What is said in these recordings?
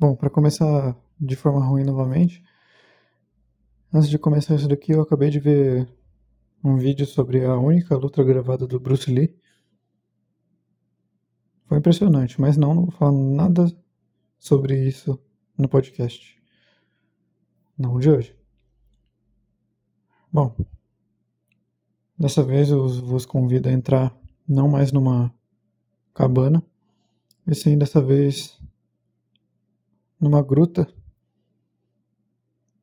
Bom, para começar de forma ruim novamente, antes de começar isso daqui, eu acabei de ver um vídeo sobre a única luta gravada do Bruce Lee. Foi impressionante, mas não, não vou falar nada sobre isso no podcast. Não de hoje. Bom, dessa vez eu vos convido a entrar não mais numa cabana, e sim dessa vez numa gruta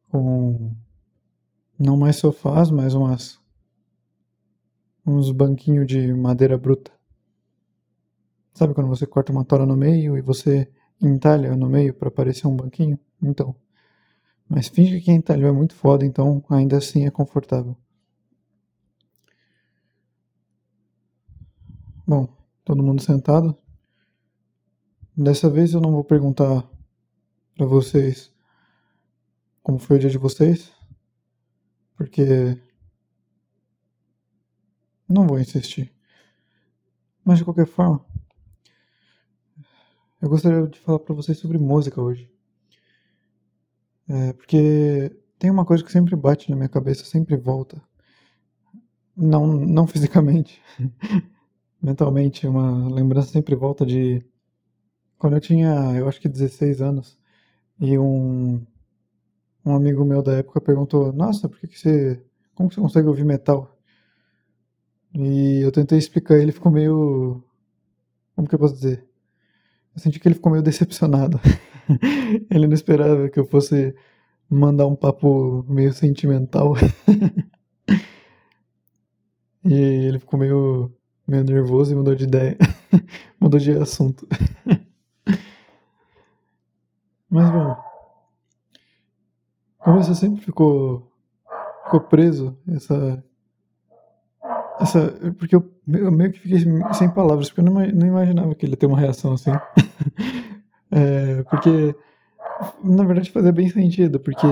com não mais sofás, mas umas uns banquinhos de madeira bruta. Sabe quando você corta uma tora no meio e você entalha no meio para parecer um banquinho? Então. Mas finge que quem entalhou é muito foda, então ainda assim é confortável. Bom, todo mundo sentado. Dessa vez eu não vou perguntar para vocês como foi o dia de vocês, porque não vou insistir. Mas de qualquer forma, eu gostaria de falar para vocês sobre música hoje. É, porque tem uma coisa que sempre bate na minha cabeça, sempre volta. Não, não fisicamente, mentalmente, uma lembrança sempre volta de quando eu tinha, eu acho que 16 anos. E um, um amigo meu da época perguntou: Nossa, por que, que você. Como você consegue ouvir metal? E eu tentei explicar, ele ficou meio. Como que eu posso dizer? Eu senti que ele ficou meio decepcionado. ele não esperava que eu fosse mandar um papo meio sentimental. e ele ficou meio, meio nervoso e mudou de ideia. mudou de assunto. Mas bom, como você sempre ficou, ficou preso, essa, essa, porque eu, eu meio que fiquei sem palavras, porque eu não, não imaginava que ele ia ter uma reação assim. é, porque, na verdade, fazia bem sentido, porque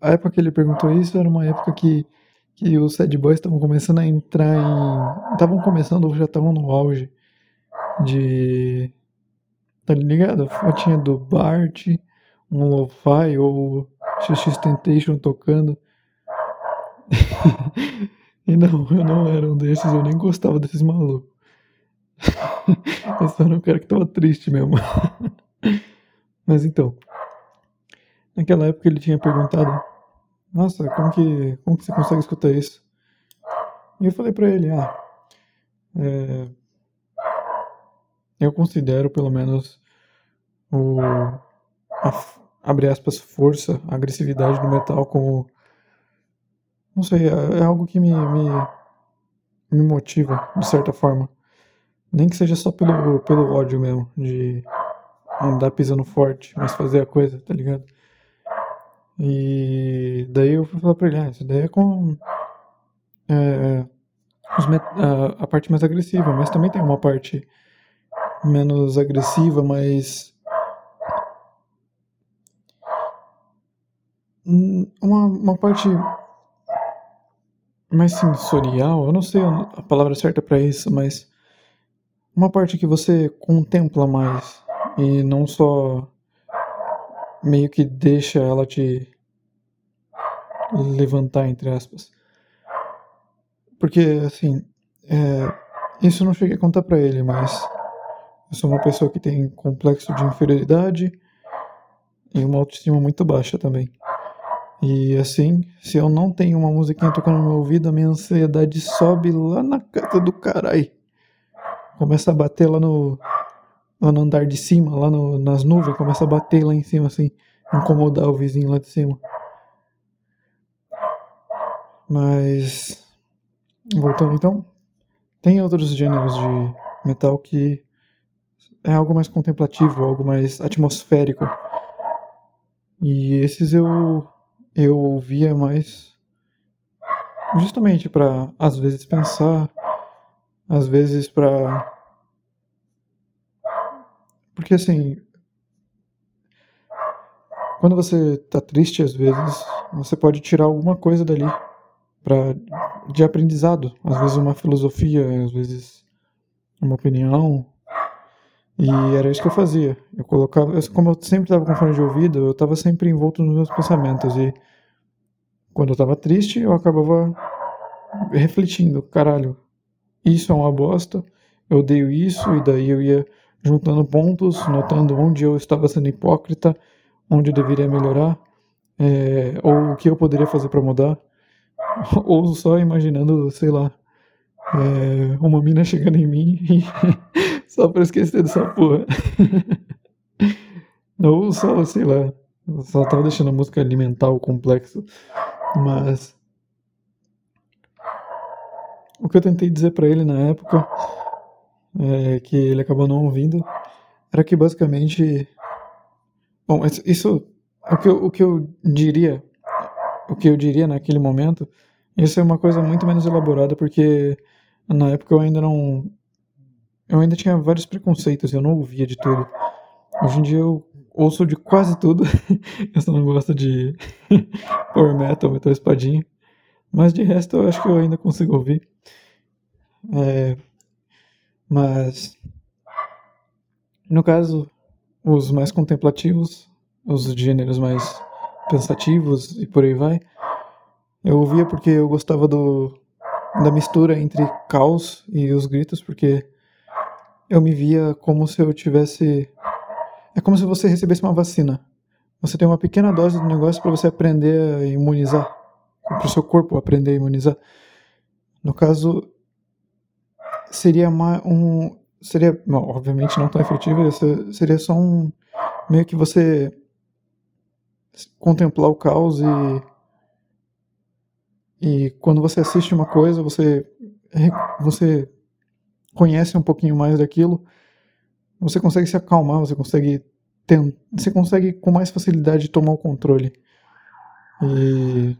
a época que ele perguntou isso era uma época que, que os sad boys estavam começando a entrar em. estavam começando ou já estavam no auge de Tá ligado? A fotinha do Bart, um lo-fi ou XX Tentation tocando. e não, eu não era um desses, eu nem gostava desses malucos. eu só era um cara que tava triste mesmo. Mas então, naquela época ele tinha perguntado: Nossa, como que, como que você consegue escutar isso? E eu falei pra ele: Ah, é, eu considero pelo menos o a, abre aspas força, a agressividade do metal como não sei, é, é algo que me, me me motiva de certa forma. Nem que seja só pelo, pelo ódio mesmo, de andar pisando forte, mas fazer a coisa, tá ligado? E daí eu fui falar pra ele, ah, isso daí é com é, a, a parte mais agressiva, mas também tem uma parte menos agressiva, mas uma, uma parte mais sensorial, eu não sei a palavra certa para isso, mas uma parte que você contempla mais e não só meio que deixa ela te levantar, entre aspas. Porque, assim, é, isso eu não cheguei a contar pra ele, mas eu sou uma pessoa que tem complexo de inferioridade e uma autoestima muito baixa também. E assim, se eu não tenho uma musiquinha tocando no meu ouvido, a minha ansiedade sobe lá na casa do caralho. Começa a bater lá no, lá no andar de cima, lá no, nas nuvens, começa a bater lá em cima, assim, incomodar o vizinho lá de cima. Mas, voltando então, tem outros gêneros de metal que é algo mais contemplativo, algo mais atmosférico. E esses eu eu ouvia mais justamente para às vezes pensar, às vezes para porque assim, quando você tá triste às vezes, você pode tirar alguma coisa dali para de aprendizado, às vezes uma filosofia, às vezes uma opinião. E era isso que eu fazia. Eu colocava, como eu sempre estava com fone de ouvido, eu estava sempre envolto nos meus pensamentos e quando eu estava triste, eu acabava refletindo, caralho, isso é uma bosta, eu odeio isso e daí eu ia juntando pontos, notando onde eu estava sendo hipócrita, onde eu deveria melhorar, é, ou o que eu poderia fazer para mudar, ou só imaginando, sei lá, é, uma mina chegando em mim e só pra esquecer dessa porra. ou só, sei lá, só tava deixando a música alimentar o complexo, mas o que eu tentei dizer para ele na época é, que ele acabou não ouvindo, era que basicamente. Bom, isso. O que, eu, o que eu diria. O que eu diria naquele momento. Isso é uma coisa muito menos elaborada, porque na época eu ainda não. Eu ainda tinha vários preconceitos, eu não ouvia de tudo. Hoje em dia eu ouço de quase tudo. eu só não gosto de power metal, metal espadinha. Mas de resto eu acho que eu ainda consigo ouvir. É, mas, no caso, os mais contemplativos, os gêneros mais pensativos e por aí vai, eu ouvia porque eu gostava do, da mistura entre caos e os gritos, porque eu me via como se eu tivesse. É como se você recebesse uma vacina. Você tem uma pequena dose do negócio para você aprender a imunizar, para o seu corpo aprender a imunizar. No caso, seria uma, um. Seria, obviamente não tão efetivo, seria só um. Meio que você contemplar o caos e. E quando você assiste uma coisa, você. Você conhece um pouquinho mais daquilo, você consegue se acalmar, você consegue. Ter, você consegue com mais facilidade tomar o controle. E.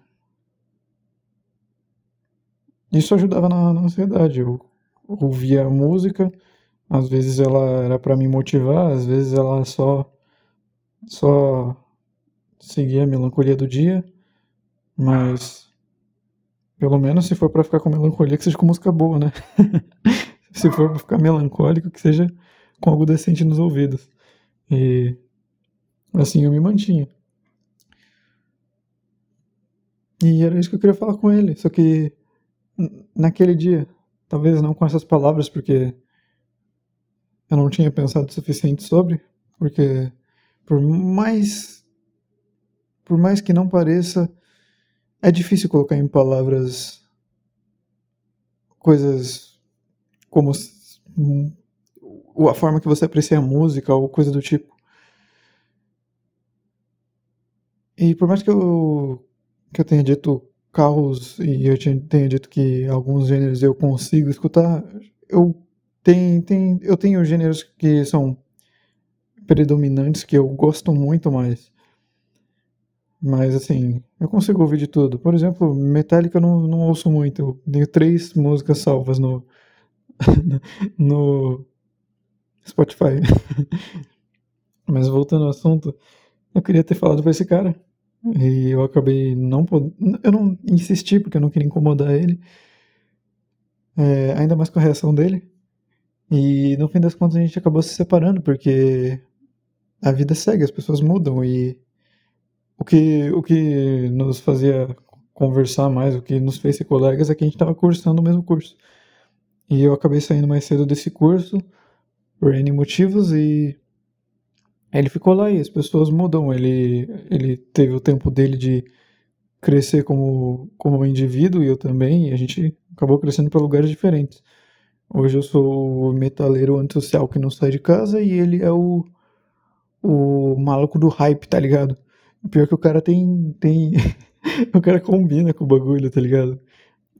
Isso ajudava na, na ansiedade. Eu ouvia a música, às vezes ela era para me motivar, às vezes ela só só seguia a melancolia do dia, mas pelo menos se for para ficar com melancolia que seja com música boa, né? se for para ficar melancólico que seja com algo decente nos ouvidos. E assim eu me mantinha. E era isso que eu queria falar com ele, só que naquele dia Talvez não com essas palavras, porque eu não tinha pensado o suficiente sobre, porque por mais por mais que não pareça, é difícil colocar em palavras coisas como a forma que você aprecia a música ou coisa do tipo. E por mais que eu, que eu tenha dito carros, e eu tenho dito que alguns gêneros eu consigo escutar, eu tenho, tenho, eu tenho gêneros que são predominantes que eu gosto muito mais. Mas assim, eu consigo ouvir de tudo. Por exemplo, Metallica eu não, não ouço muito. Eu tenho três músicas salvas no, no Spotify. Mas voltando ao assunto, eu queria ter falado pra esse cara e eu acabei não podendo. Eu não insisti porque eu não queria incomodar ele. É, ainda mais com a reação dele. E no fim das contas a gente acabou se separando porque a vida segue, as pessoas mudam e o que, o que nos fazia conversar mais, o que nos fez ser colegas é que a gente estava cursando o mesmo curso. E eu acabei saindo mais cedo desse curso por N motivos e ele ficou lá e as pessoas mudam. Ele, ele teve o tempo dele de crescer como, como indivíduo e eu também, e a gente acabou crescendo para lugares diferentes. Hoje eu sou o metaleiro antissocial que não sai de casa e ele é o, o maluco do hype, tá ligado? Pior que o cara tem. tem o cara combina com o bagulho, tá ligado?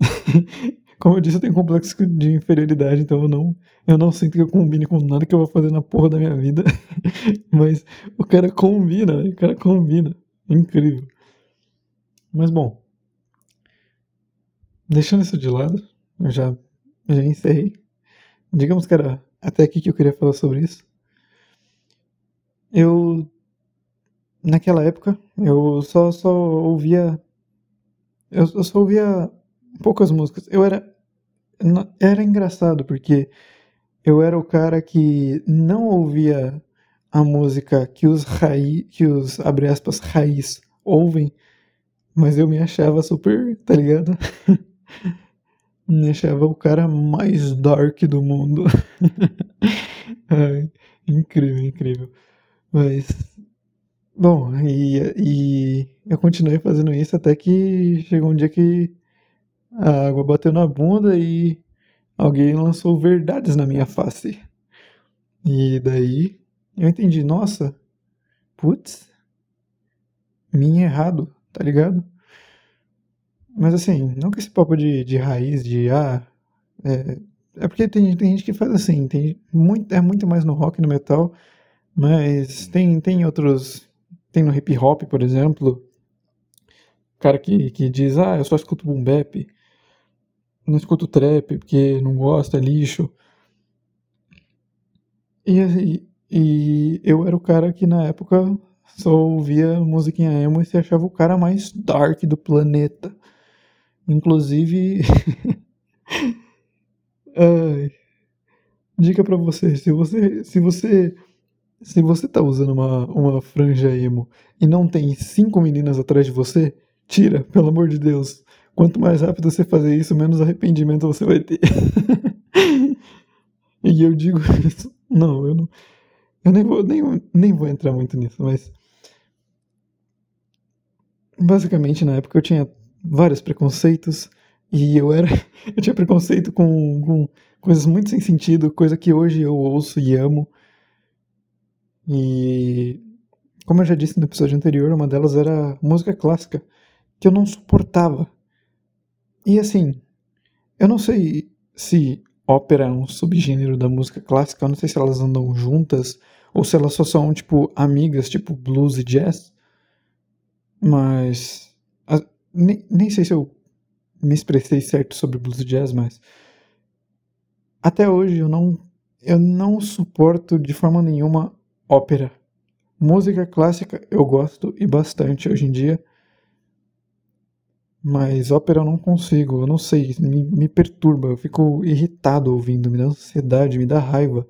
Como eu disse, eu tenho complexo de inferioridade, então eu não, eu não sinto que eu combine com nada que eu vou fazer na porra da minha vida. Mas o cara combina, o cara combina. Incrível. Mas bom. Deixando isso de lado, eu já, já encerrei. Digamos que era até aqui que eu queria falar sobre isso. Eu. Naquela época, eu só, só ouvia. Eu, eu só ouvia poucas músicas. Eu era. Era engraçado, porque eu era o cara que não ouvia a música que os raiz, que os, abre aspas, raiz ouvem, mas eu me achava super, tá ligado? me achava o cara mais dark do mundo. Ai, incrível, incrível. Mas, bom, e, e eu continuei fazendo isso até que chegou um dia que a água bateu na bunda e alguém lançou verdades na minha face. E daí eu entendi, nossa, putz, minha errado, tá ligado? Mas assim, não com esse papo de, de raiz, de ah. É, é porque tem, tem gente que faz assim, tem muito, é muito mais no rock e no metal, mas tem, tem outros. Tem no hip hop, por exemplo, cara que, que diz, ah, eu só escuto boom bap, não escuto trap porque não gosto, é lixo. E, e, e eu era o cara que na época só ouvia musiquinha emo e se achava o cara mais dark do planeta. Inclusive. Ai. Dica para você, se você se você se você tá usando uma, uma franja emo e não tem cinco meninas atrás de você, tira, pelo amor de Deus. Quanto mais rápido você fazer isso, menos arrependimento você vai ter. e eu digo isso. Não, eu não. Eu nem vou, nem, nem vou entrar muito nisso, mas. Basicamente, na época eu tinha vários preconceitos e eu era eu tinha preconceito com, com coisas muito sem sentido, coisa que hoje eu ouço e amo. E como eu já disse no episódio anterior, uma delas era música clássica, que eu não suportava. E assim, eu não sei se ópera é um subgênero da música clássica, eu não sei se elas andam juntas ou se elas só são tipo amigas, tipo blues e jazz. Mas nem, nem sei se eu me expressei certo sobre blues jazz, mas até hoje eu não eu não suporto de forma nenhuma ópera. Música clássica eu gosto e bastante hoje em dia, mas ópera eu não consigo, eu não sei, me, me perturba, eu fico irritado ouvindo, me dá ansiedade, me dá raiva.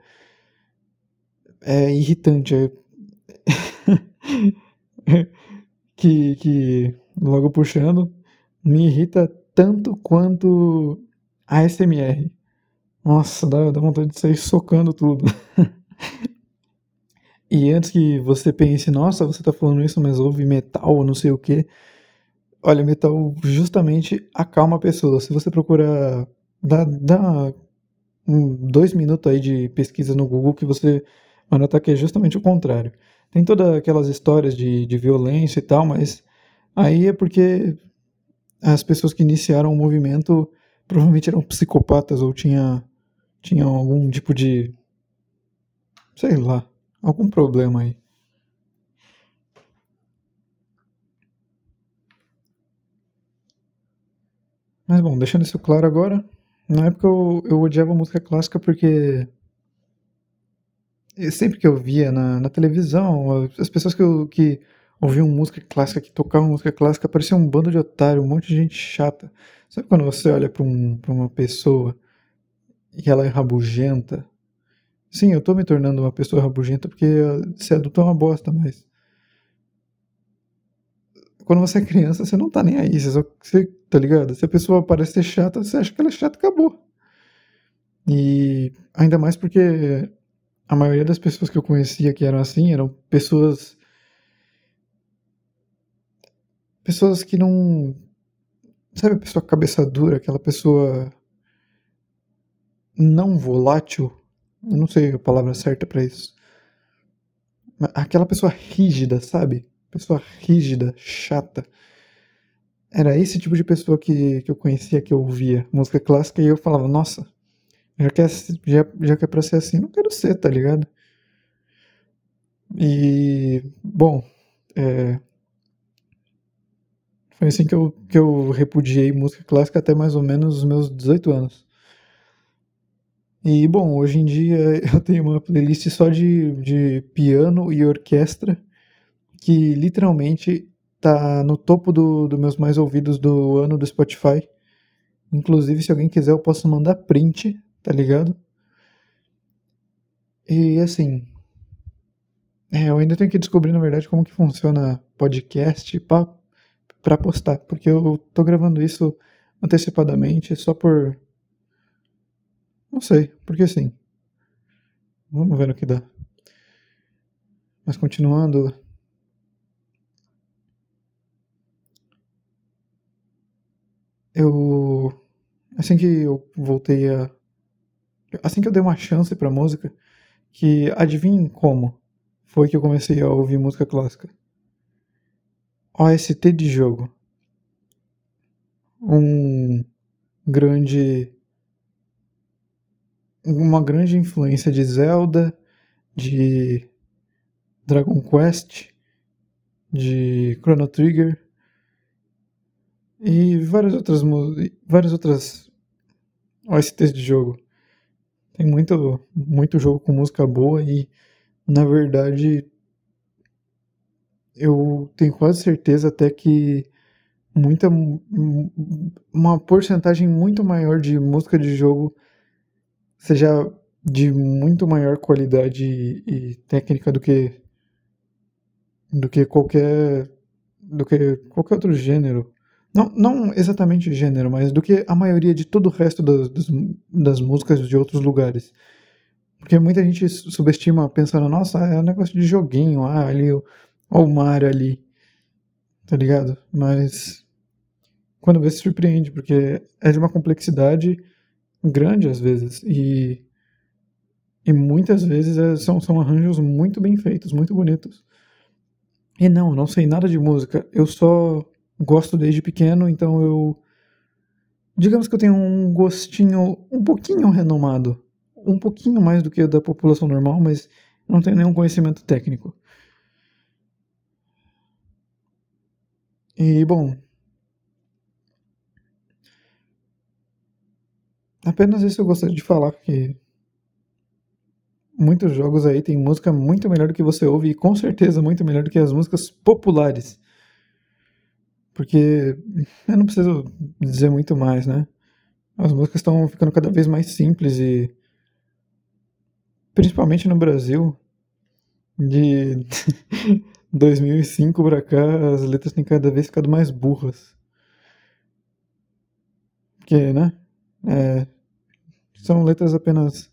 É irritante, é... que, que logo puxando, me irrita tanto quanto a SMR. Nossa, dá, dá vontade de sair socando tudo. e antes que você pense, nossa, você tá falando isso, mas ouve metal não sei o que. Olha, metal justamente acalma a pessoa. Se você procurar, dá, dá um, dois minutos aí de pesquisa no Google que você vai notar que é justamente o contrário. Tem todas aquelas histórias de, de violência e tal, mas Aí é porque as pessoas que iniciaram o movimento provavelmente eram psicopatas ou tinha, tinham algum tipo de. sei lá, algum problema aí. Mas bom, deixando isso claro agora, na época eu, eu odiava música clássica porque sempre que eu via na, na televisão, as pessoas que, eu, que ouviam música clássica, que tocavam música clássica, parecia um bando de otário, um monte de gente chata. Sabe quando você olha para um, uma pessoa e ela é rabugenta? Sim, eu tô me tornando uma pessoa rabugenta porque ser adulto é uma bosta, mas. Quando você é criança, você não tá nem aí, você, só, você tá ligado? Se a pessoa parece ser chata, você acha que ela é chata acabou. E ainda mais porque a maioria das pessoas que eu conhecia que eram assim eram pessoas pessoas que não. Sabe a pessoa cabeça dura, aquela pessoa não volátil? Eu não sei a palavra certa para isso. Aquela pessoa rígida, sabe? Pessoa rígida, chata. Era esse tipo de pessoa que, que eu conhecia, que eu ouvia música clássica e eu falava, nossa, já que, é, já, já que é pra ser assim, não quero ser, tá ligado? E, bom, é, foi assim que eu, que eu repudiei música clássica até mais ou menos os meus 18 anos. E, bom, hoje em dia eu tenho uma playlist só de, de piano e orquestra, que literalmente tá no topo dos do meus mais ouvidos do ano do Spotify. Inclusive, se alguém quiser, eu posso mandar print, tá ligado? E assim, é, eu ainda tenho que descobrir, na verdade, como que funciona podcast para postar, porque eu tô gravando isso antecipadamente só por. Não sei, porque sim. Vamos ver no que dá. Mas continuando. Eu. Assim que eu voltei a. Assim que eu dei uma chance pra música, que adivinhem como foi que eu comecei a ouvir música clássica. OST de jogo. Um grande. Uma grande influência de Zelda, de Dragon Quest, de Chrono Trigger e várias outras várias outras OSTs de jogo. Tem muito muito jogo com música boa e na verdade eu tenho quase certeza até que muita uma porcentagem muito maior de música de jogo seja de muito maior qualidade e, e técnica do que do que qualquer do que qualquer outro gênero. Não, não exatamente gênero, mas do que a maioria de todo o resto das, das, das músicas de outros lugares. Porque muita gente subestima pensando, nossa, é um negócio de joguinho, ah, ali, o Mario ali, tá ligado? Mas quando vê se surpreende, porque é de uma complexidade grande às vezes, e, e muitas vezes é, são, são arranjos muito bem feitos, muito bonitos. E não, não sei nada de música. Eu só gosto desde pequeno, então eu. Digamos que eu tenho um gostinho um pouquinho renomado. Um pouquinho mais do que da população normal, mas não tenho nenhum conhecimento técnico. E, bom. Apenas isso eu gostaria de falar, que muitos jogos aí tem música muito melhor do que você ouve e com certeza muito melhor do que as músicas populares. Porque eu não preciso dizer muito mais, né? As músicas estão ficando cada vez mais simples e principalmente no Brasil de 2005 pra cá as letras têm cada vez ficado mais burras. Porque, né? É, são letras apenas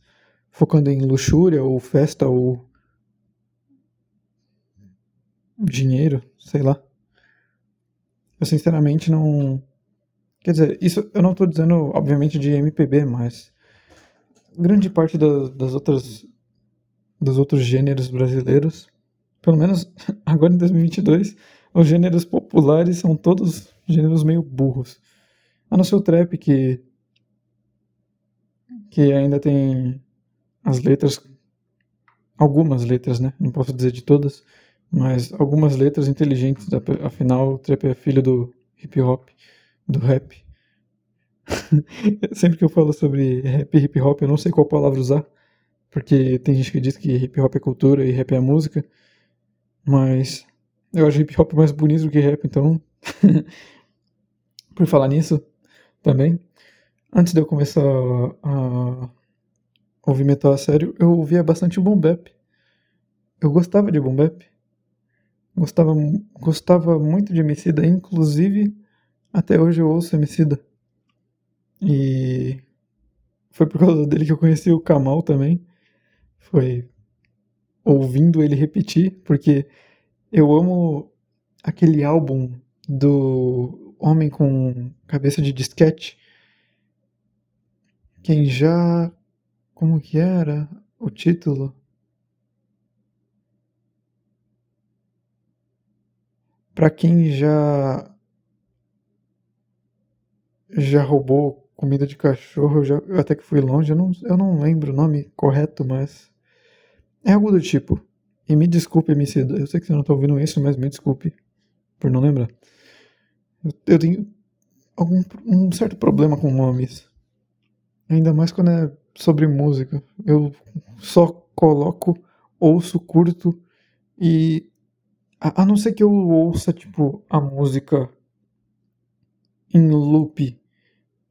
focando em luxúria ou festa ou dinheiro, sei lá. Eu sinceramente não. Quer dizer, isso eu não estou dizendo, obviamente, de MPB, mas grande parte das, das outras dos outros gêneros brasileiros, pelo menos agora em 2022, os gêneros populares são todos gêneros meio burros. A não ser o trap que que ainda tem as letras, algumas letras, né? Não posso dizer de todas, mas algumas letras inteligentes, afinal, o trap é filho do hip hop, do rap. Sempre que eu falo sobre rap e hip hop, eu não sei qual palavra usar, porque tem gente que diz que hip hop é cultura e rap é música, mas eu acho hip hop mais bonito do que rap, então. Por falar nisso, também, antes de eu começar a ouvir metal a sério, eu ouvia bastante boom bap. Eu gostava de boom bap. Gostava, gostava muito de Emicida, inclusive até hoje eu ouço Emicida. E foi por causa dele que eu conheci o Kamal também. Foi ouvindo ele repetir, porque eu amo aquele álbum do Homem com Cabeça de Disquete. Quem já como que era o título? Para quem já já roubou comida de cachorro, já, até que fui longe, eu não, eu não lembro o nome correto, mas é algo do tipo. E me desculpe, MC, eu sei que você não está ouvindo isso, mas me desculpe por não lembrar. Eu, eu tenho algum um certo problema com nomes. Ainda mais quando é sobre música. Eu só coloco, ouço, curto e. A, a não ser que eu ouça, tipo, a música em loop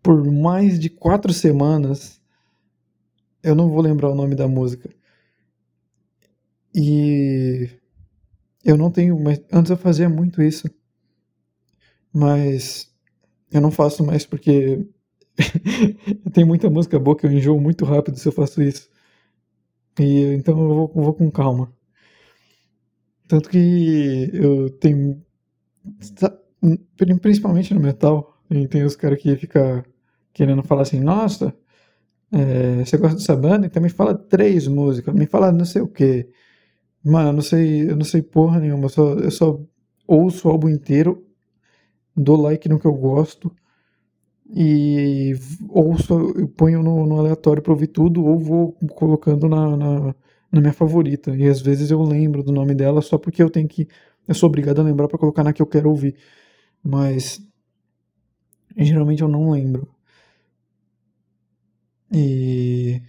por mais de quatro semanas, eu não vou lembrar o nome da música. E eu não tenho, mas antes eu fazia muito isso. Mas eu não faço mais porque tem muita música boa que eu enjoo muito rápido se eu faço isso. E então eu vou, vou com calma. Tanto que eu tenho. Principalmente no metal, tem os caras que ficam querendo falar assim, nossa, é, você gosta dessa banda? Então me fala três músicas, me fala não sei o que. Mano, eu não sei, eu não sei porra nenhuma, eu só, eu só ouço o álbum inteiro, dou like no que eu gosto e ouço, eu ponho no, no aleatório pra ouvir tudo ou vou colocando na, na, na, minha favorita. E às vezes eu lembro do nome dela só porque eu tenho que. Eu sou obrigado a lembrar para colocar na que eu quero ouvir. Mas geralmente eu não lembro. E.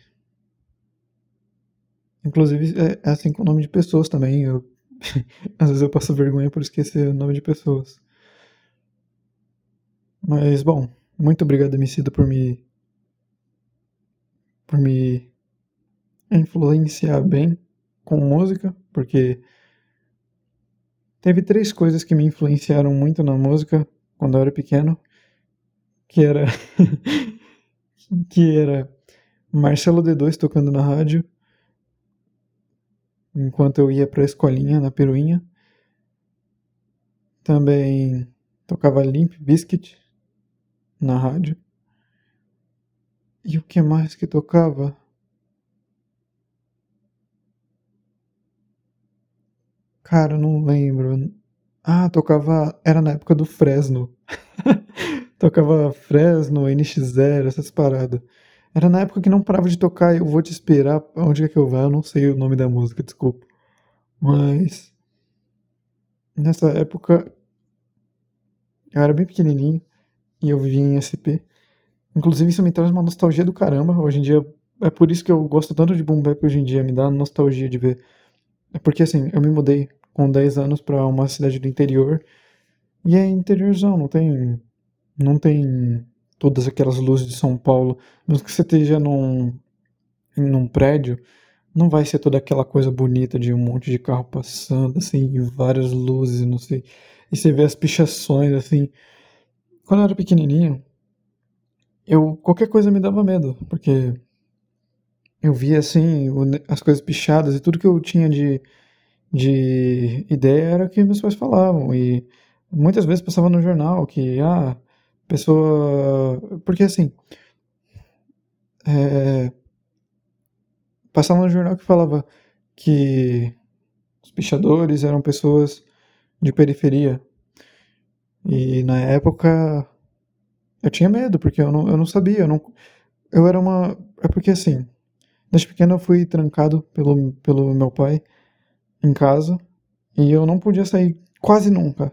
Inclusive, é, é assim com o nome de pessoas também. Eu... Às vezes eu passo vergonha por esquecer o nome de pessoas. Mas, bom, muito obrigado, Emicida, por me. por me influenciar bem com música, porque teve três coisas que me influenciaram muito na música quando eu era pequeno, que era que era Marcelo D2 tocando na rádio, enquanto eu ia para a escolinha na Peruinha. Também tocava Limp Biscuit na rádio. E o que mais que tocava? Cara, não lembro. Ah, tocava. Era na época do Fresno. tocava Fresno, NX0, essas paradas. Era na época que não parava de tocar Eu Vou Te Esperar. Onde é que eu vá? Eu não sei o nome da música, desculpa. Mas. Nessa época. Eu era bem pequenininho e eu vivia em SP. Inclusive, isso me traz uma nostalgia do caramba. Hoje em dia. É por isso que eu gosto tanto de Boom Bap hoje em dia. Me dá nostalgia de ver. É porque assim, eu me mudei com 10 anos para uma cidade do interior. E é interiorzão, não tem. Não tem todas aquelas luzes de São Paulo, mesmo que você esteja num, num prédio, não vai ser toda aquela coisa bonita de um monte de carro passando, assim, e várias luzes, não sei. E você vê as pichações, assim. Quando eu era pequenininho, eu qualquer coisa me dava medo, porque eu via, assim, as coisas pichadas e tudo que eu tinha de, de ideia era o que meus pais falavam. E muitas vezes passava no jornal que, ah, pessoa. Porque assim. É, passava no jornal que falava que os pichadores eram pessoas de periferia. E na época eu tinha medo, porque eu não, eu não sabia. Eu, não, eu era uma. É porque assim, desde pequeno eu fui trancado pelo, pelo meu pai em casa e eu não podia sair quase nunca.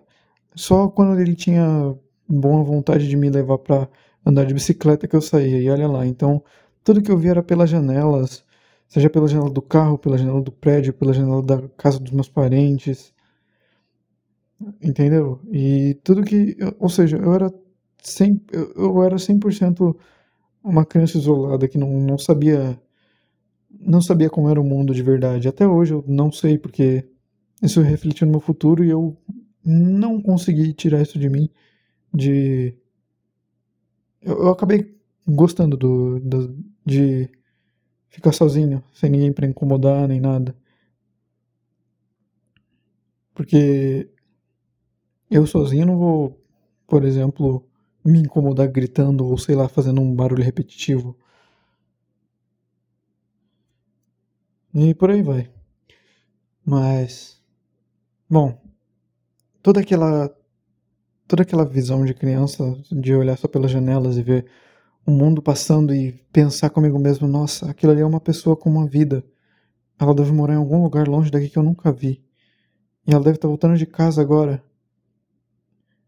Só quando ele tinha boa vontade de me levar para andar de bicicleta que eu saía. E olha lá, então tudo que eu via era pelas janelas, seja pela janela do carro, pela janela do prédio, pela janela da casa dos meus parentes. Entendeu? E tudo que, ou seja, eu era 100, eu era 100% uma criança isolada que não, não sabia não sabia como era o mundo de verdade. Até hoje eu não sei porque isso refletiu no meu futuro e eu não consegui tirar isso de mim de. Eu, eu acabei gostando do, do, de ficar sozinho, sem ninguém para incomodar nem nada. Porque eu sozinho não vou, por exemplo, me incomodar gritando ou sei lá, fazendo um barulho repetitivo. E por aí vai. Mas. Bom. Toda aquela toda aquela visão de criança de olhar só pelas janelas e ver o mundo passando e pensar comigo mesmo, nossa, aquilo ali é uma pessoa com uma vida. Ela deve morar em algum lugar longe daqui que eu nunca vi. E ela deve estar voltando de casa agora.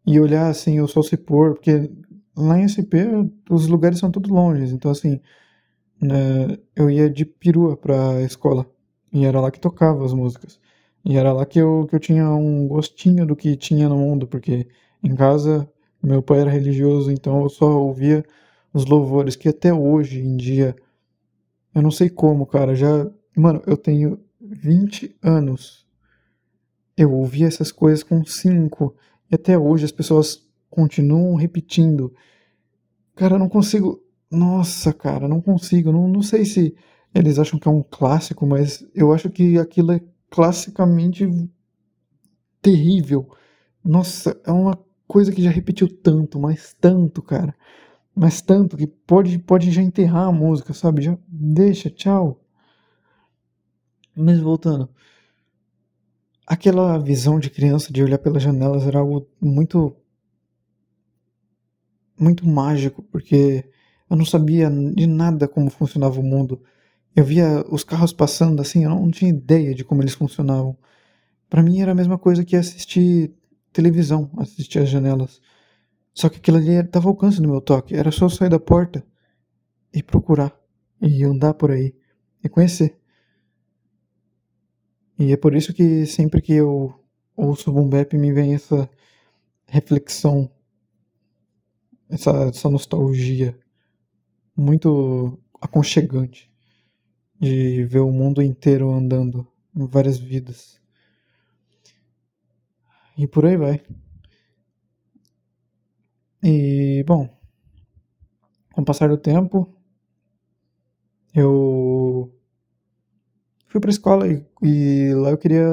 E olhar assim o sol se pôr, porque lá em SP os lugares são todos longes, então assim, né, eu ia de perua pra escola. E era lá que tocava as músicas. E era lá que eu, que eu tinha um gostinho do que tinha no mundo, porque em casa, meu pai era religioso, então eu só ouvia os louvores que até hoje em dia eu não sei como, cara, já, mano, eu tenho 20 anos. Eu ouvi essas coisas com 5 e até hoje as pessoas continuam repetindo. Cara, eu não consigo. Nossa, cara, não consigo. Não, não sei se eles acham que é um clássico, mas eu acho que aquilo é classicamente terrível. Nossa, é uma coisa que já repetiu tanto, mas tanto, cara. Mas tanto que pode, pode já enterrar a música, sabe? Já deixa, tchau. Mas voltando. Aquela visão de criança de olhar pelas janelas era algo muito. muito mágico, porque eu não sabia de nada como funcionava o mundo. Eu via os carros passando assim, eu não tinha ideia de como eles funcionavam. Para mim era a mesma coisa que assistir televisão, assistir as janelas. Só que aquilo ali estava ao alcance do meu toque. Era só sair da porta e procurar. E andar por aí. E conhecer. E é por isso que sempre que eu ouço o Boom Bap me vem essa reflexão, essa, essa nostalgia muito aconchegante de ver o mundo inteiro andando em várias vidas. E por aí vai. E, bom, com o passar do tempo, eu fui pra escola e, e lá eu queria.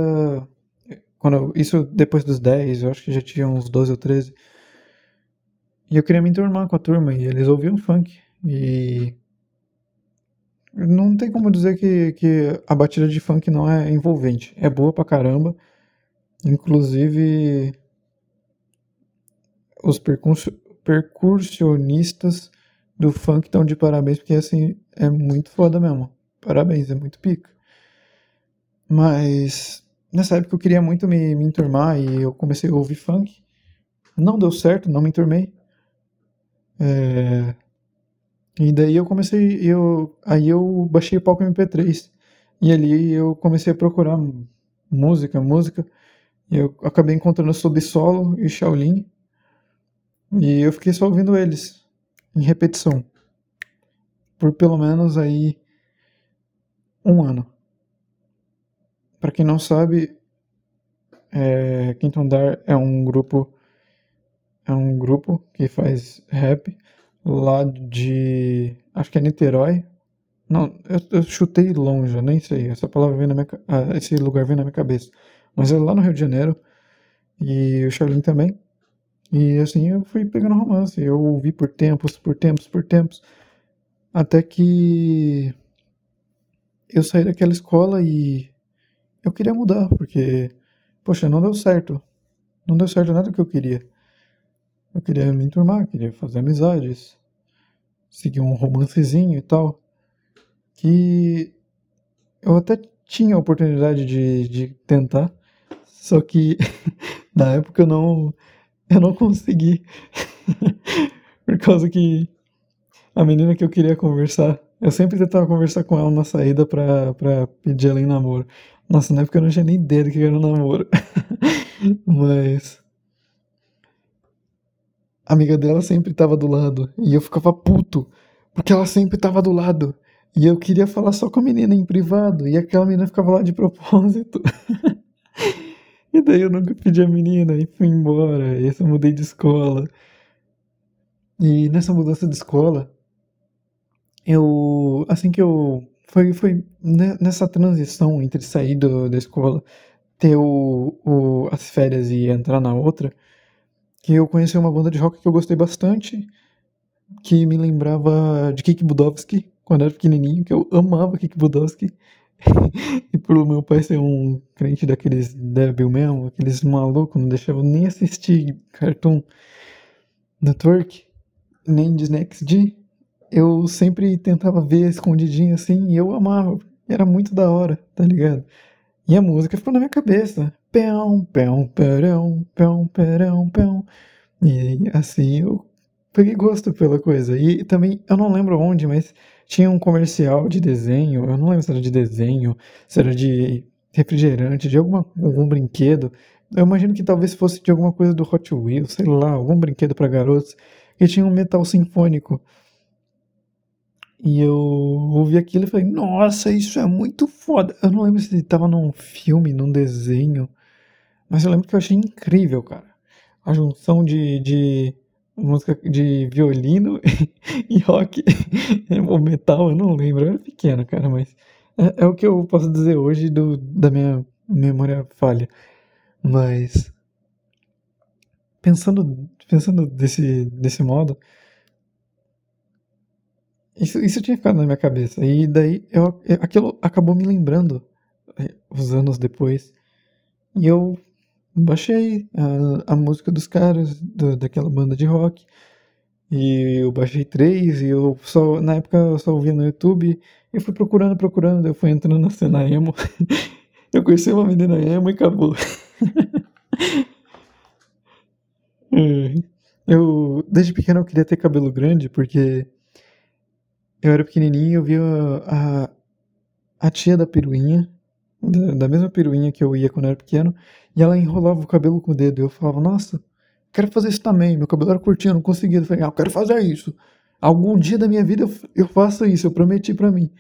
Quando eu, isso depois dos 10, eu acho que já tinha uns 12 ou 13. E eu queria me enturmar com a turma e eles ouviam funk. E. Não tem como dizer que, que a batida de funk não é envolvente. É boa pra caramba. Inclusive, os percussionistas do funk estão de parabéns, porque assim, é muito foda mesmo. Parabéns, é muito pica. Mas nessa época eu queria muito me, me enturmar e eu comecei a ouvir funk. Não deu certo, não me enturmei. É... E daí eu comecei, eu, aí eu baixei o palco MP3. E ali eu comecei a procurar música, música. Eu acabei encontrando Subsolo e Shaolin. E eu fiquei só ouvindo eles em repetição. Por pelo menos aí um ano. Para quem não sabe, é, Quinto Andar é um grupo é um grupo que faz rap lá de acho que é Niterói. Não, eu, eu chutei longe, nem sei. Essa palavra vem na minha, ah, esse lugar vem na minha cabeça. Mas é lá no Rio de Janeiro. E o Charlin também. E assim eu fui pegando romance. Eu ouvi por tempos, por tempos, por tempos. Até que eu saí daquela escola e eu queria mudar, porque, poxa, não deu certo. Não deu certo nada do que eu queria. Eu queria me enturmar, queria fazer amizades, seguir um romancezinho e tal. Que eu até tinha a oportunidade de, de tentar, só que na época eu não, eu não consegui. Por causa que a menina que eu queria conversar, eu sempre tentava conversar com ela na saída pra, pra pedir ela em namoro. Nossa, na época eu não tinha nem ideia do que era um namoro. Mas. A amiga dela sempre tava do lado. E eu ficava puto. Porque ela sempre tava do lado. E eu queria falar só com a menina em privado. E aquela menina ficava lá de propósito. e daí eu nunca pedi a menina e fui embora. E eu mudei de escola. E nessa mudança de escola, eu. Assim que eu. Foi, foi nessa transição entre sair do, da escola, ter o, o, as férias e entrar na outra, que eu conheci uma banda de rock que eu gostei bastante, que me lembrava de Kik Budowski, quando era pequenininho, que eu amava Kik Budowski. e por meu pai ser um crente daqueles débil mesmo, aqueles malucos, não deixavam nem assistir Cartoon Network, nem Disney XD, eu sempre tentava ver escondidinho assim e eu amava. Era muito da hora, tá ligado? E a música ficou na minha cabeça. Pão, pão, perão, pão, perão, pão. E assim eu peguei gosto pela coisa. E também, eu não lembro onde, mas tinha um comercial de desenho. Eu não lembro se era de desenho, se era de refrigerante, de alguma, algum brinquedo. Eu imagino que talvez fosse de alguma coisa do Hot Wheels, sei lá, algum brinquedo para garotos. E tinha um metal sinfônico. E eu ouvi aquilo e falei, nossa, isso é muito foda. Eu não lembro se tava num filme, num desenho, mas eu lembro que eu achei incrível, cara. A junção de, de música de violino e rock ou metal, eu não lembro. Eu era pequeno, cara, mas é, é o que eu posso dizer hoje do, da minha memória falha. Mas pensando, pensando desse, desse modo, isso, isso tinha ficado na minha cabeça. E daí eu, aquilo acabou me lembrando é, os anos depois. E eu baixei a, a música dos caras, do, daquela banda de rock. E eu baixei três, e eu só, na época eu só ouvia no YouTube. Eu fui procurando, procurando, eu fui entrando na cena emo. eu conheci uma menina emo e acabou. É, eu, desde pequeno eu queria ter cabelo grande, porque eu era pequenininho e eu via a, a tia da peruinha, da, da, mesma peruinha que eu ia quando eu era pequeno, e ela enrolava o cabelo com o dedo. E eu falava, nossa, quero fazer isso também. Meu cabelo era curtinho, eu não conseguia. Eu falei, ah, eu quero fazer isso. Algum dia da minha vida eu, eu faço isso, eu prometi para mim.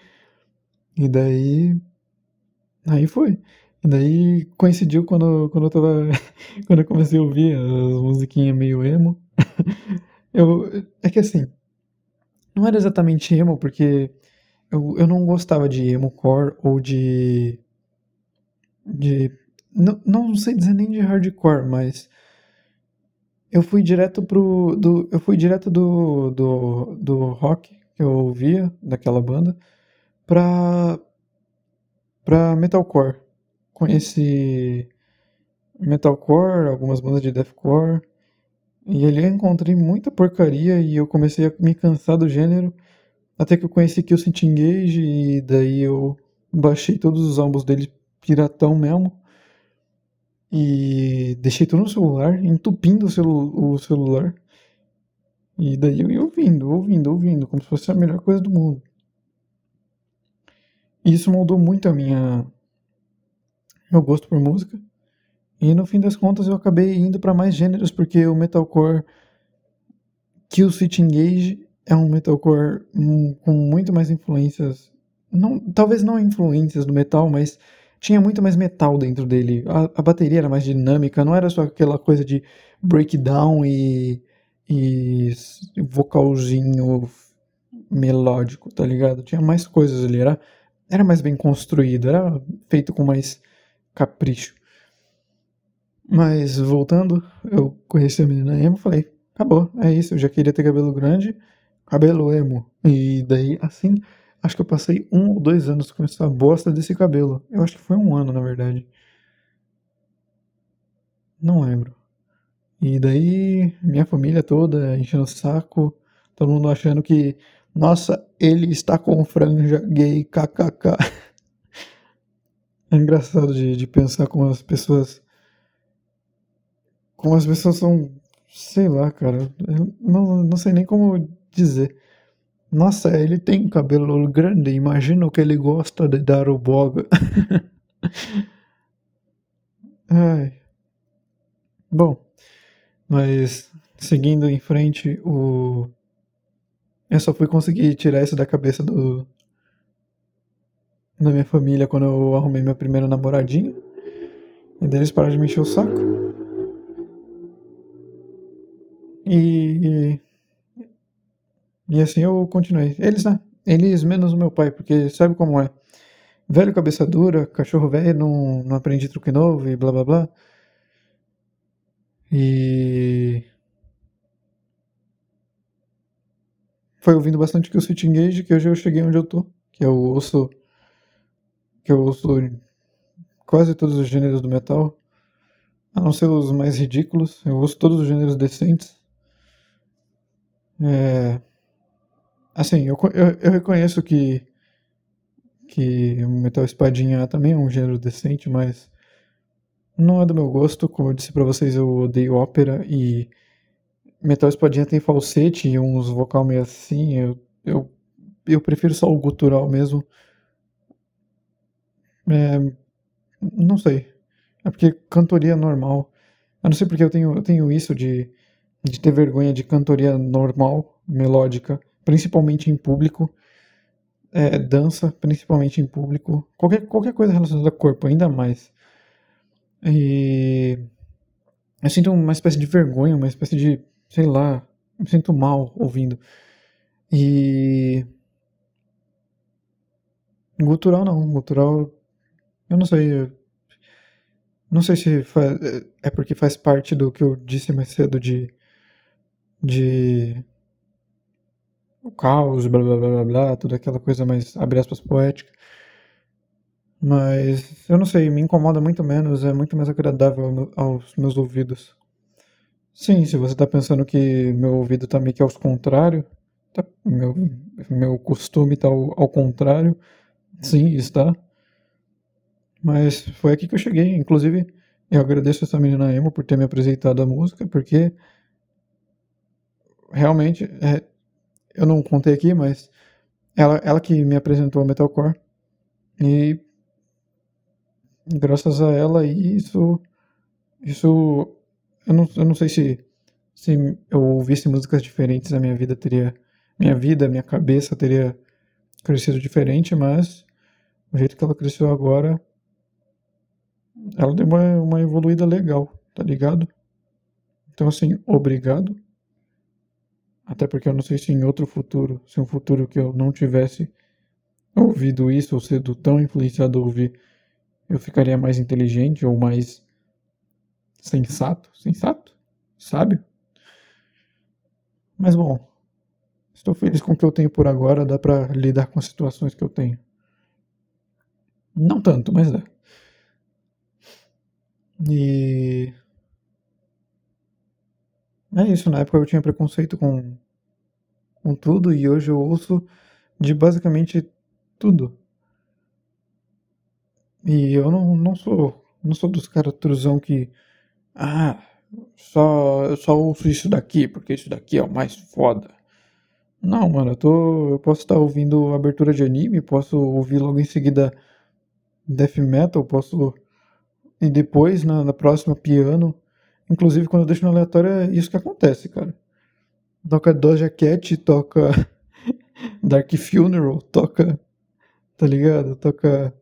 E daí. Aí foi. E daí coincidiu quando, quando eu tava. quando eu comecei a ouvir as musiquinhas meio emo. eu, é que assim, não era exatamente emo, porque eu, eu não gostava de emo core ou de. De. Não, não sei dizer nem de hardcore, mas. Eu fui direto pro. Do, eu fui direto do, do, do rock que eu ouvia, daquela banda, pra. pra metalcore. Conheci metalcore, algumas bandas de deathcore. E ali eu encontrei muita porcaria e eu comecei a me cansar do gênero. Até que eu conheci Killswitch Engage e daí eu baixei todos os álbuns dele piratão mesmo. E deixei tudo no celular, entupindo o, celu o celular. E daí eu ia ouvindo, ouvindo, ouvindo, como se fosse a melhor coisa do mundo. E isso moldou muito a minha meu gosto por música. E no fim das contas eu acabei indo para mais gêneros, porque o metalcore Kill Switch Engage é um metalcore com muito mais influências, não, talvez não influências do metal, mas tinha muito mais metal dentro dele. A, a bateria era mais dinâmica, não era só aquela coisa de breakdown e, e vocalzinho melódico, tá ligado? Tinha mais coisas ali, era, era mais bem construído, era feito com mais capricho. Mas voltando, eu conheci a menina emo e falei, acabou, é isso, eu já queria ter cabelo grande, cabelo emo. E daí, assim, acho que eu passei um ou dois anos com essa bosta desse cabelo. Eu acho que foi um ano, na verdade. Não lembro. E daí, minha família toda enchendo o saco, todo mundo achando que, nossa, ele está com franja gay, kkk. É engraçado de, de pensar como as pessoas como as pessoas são. Sei lá, cara. Eu não, não sei nem como dizer. Nossa, ele tem cabelo grande. Imagino que ele gosta de dar o boga. Ai. Bom, mas seguindo em frente, o. Eu só fui conseguir tirar isso da cabeça do. Da minha família quando eu arrumei meu primeiro namoradinho. E deles pararam de me encher o saco. E, e assim eu continuei. Eles, né? Eles menos o meu pai, porque sabe como é? Velho cabeça dura, cachorro velho, não, não aprendi truque novo e blá blá blá. E. Foi ouvindo bastante que o Switch Engage que hoje eu cheguei onde eu tô. Que eu ouço. Que eu ouço quase todos os gêneros do metal. A não ser os mais ridículos. Eu ouço todos os gêneros decentes. É, assim, eu, eu, eu, reconheço que, que Metal Espadinha também é um gênero decente, mas não é do meu gosto. Como eu disse pra vocês, eu odeio ópera e Metal Espadinha tem falsete e uns vocal meio assim. Eu, eu, eu prefiro só o gutural mesmo. É, não sei. É porque cantoria normal. Eu não sei porque eu tenho, eu tenho isso de de ter vergonha de cantoria normal, melódica, principalmente em público. é, dança, principalmente em público, qualquer, qualquer coisa relacionada ao corpo, ainda mais. E eu sinto uma espécie de vergonha, uma espécie de, sei lá, me sinto mal ouvindo. E. Gutural não, gutural. Eu não sei. Não sei se faz, é porque faz parte do que eu disse mais cedo de. de. O caos, blá blá blá blá blá, toda aquela coisa mais, abre aspas, poética. Mas eu não sei, me incomoda muito menos, é muito mais agradável aos meus ouvidos. Sim, se você está pensando que meu ouvido está meio que aos contrário, tá, meu, meu costume está ao, ao contrário, sim, está. Mas foi aqui que eu cheguei. Inclusive, eu agradeço essa menina Emo por ter me apresentado a música, porque realmente, é, eu não contei aqui, mas ela, ela que me apresentou a Metalcore. E graças a ela, isso, isso eu não, eu não sei se, se eu ouvisse músicas diferentes, a minha vida teria. Minha vida, minha cabeça teria crescido diferente, mas o jeito que ela cresceu agora, ela deu uma, uma evoluída legal, tá ligado? Então, assim, obrigado. Até porque eu não sei se em outro futuro, se um futuro que eu não tivesse ouvido isso, ou sido tão influenciado a ouvir, eu ficaria mais inteligente ou mais sensato, sensato, sábio. Mas bom, estou feliz com o que eu tenho por agora, dá para lidar com as situações que eu tenho. Não tanto, mas dá. E é isso, na época eu tinha preconceito com, com tudo e hoje eu ouço de basicamente tudo. E eu não, não sou não sou dos caras truzão que ah, só, eu só ouço isso daqui, porque isso daqui é o mais foda. Não, mano, eu tô. Eu posso estar ouvindo abertura de anime, posso ouvir logo em seguida death metal, posso. E depois, na, na próxima, piano. Inclusive, quando eu deixo no aleatório, é isso que acontece, cara. Toca Doja Cat, toca Dark Funeral, toca. Tá ligado? Toca.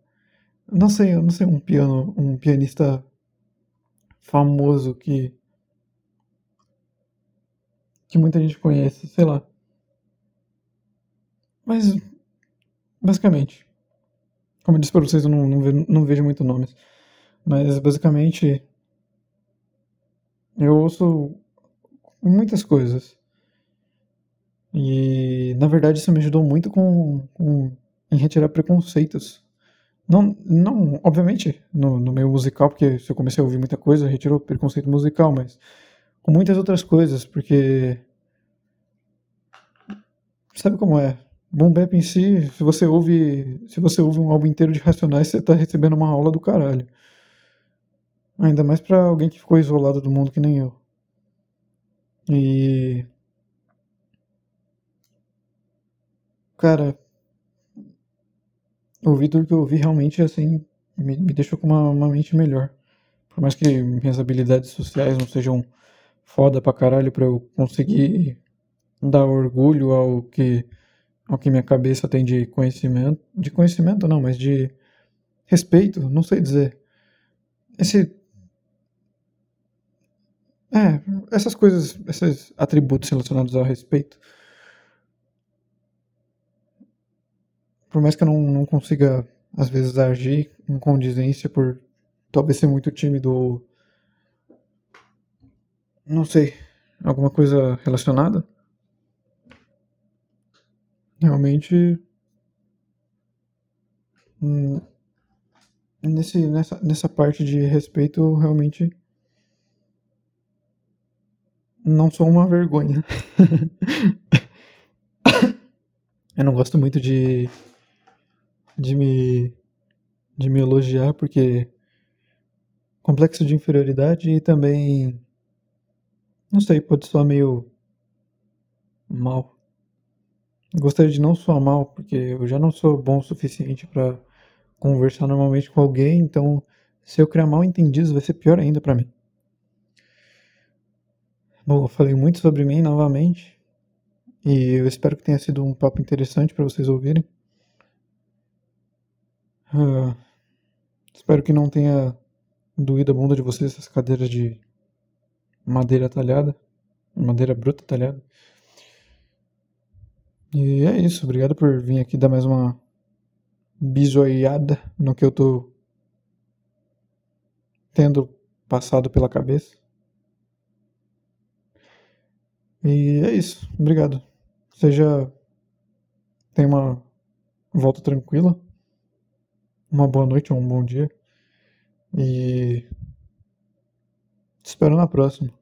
Não sei, eu não sei um piano, um pianista famoso que que muita gente conhece, sei lá. Mas basicamente, como eu disse para vocês, eu não, não, vejo, não vejo muito nomes. Mas basicamente eu ouço muitas coisas. E na verdade isso me ajudou muito com, com em retirar preconceitos não, não obviamente, no, no meio musical, porque se eu comecei a ouvir muita coisa, retirou preconceito musical, mas com muitas outras coisas, porque. Sabe como é? Boom Bap em si, se você ouve, se você ouve um álbum inteiro de Racionais, você tá recebendo uma aula do caralho. Ainda mais para alguém que ficou isolado do mundo que nem eu. E cara, ouvir tudo que eu ouvi realmente, assim, me, me deixou com uma, uma mente melhor. Por mais que minhas habilidades sociais não sejam foda pra caralho pra eu conseguir dar orgulho ao que, ao que minha cabeça tem de conhecimento. De conhecimento não, mas de respeito, não sei dizer. Esse. É, essas coisas, esses atributos relacionados ao respeito por mais que eu não, não consiga, às vezes, agir em condizência por talvez ser muito tímido. Não sei, alguma coisa relacionada. Realmente. Hum, nesse, nessa, nessa parte de respeito, realmente. Não sou uma vergonha. eu não gosto muito de de me, de me elogiar, porque complexo de inferioridade e também, não sei, pode soar meio mal. Gostaria de não soar mal, porque eu já não sou bom o suficiente para conversar normalmente com alguém, então se eu criar mal entendidos vai ser pior ainda para mim. Bom, eu falei muito sobre mim novamente e eu espero que tenha sido um papo interessante para vocês ouvirem. Uh, espero que não tenha doído a bunda de vocês essas cadeiras de madeira talhada, madeira bruta talhada. E é isso, obrigado por vir aqui dar mais uma bisoiada no que eu tô tendo passado pela cabeça. E é isso, obrigado. Seja. Tenha uma volta tranquila, uma boa noite ou um bom dia. E. Te espero na próxima.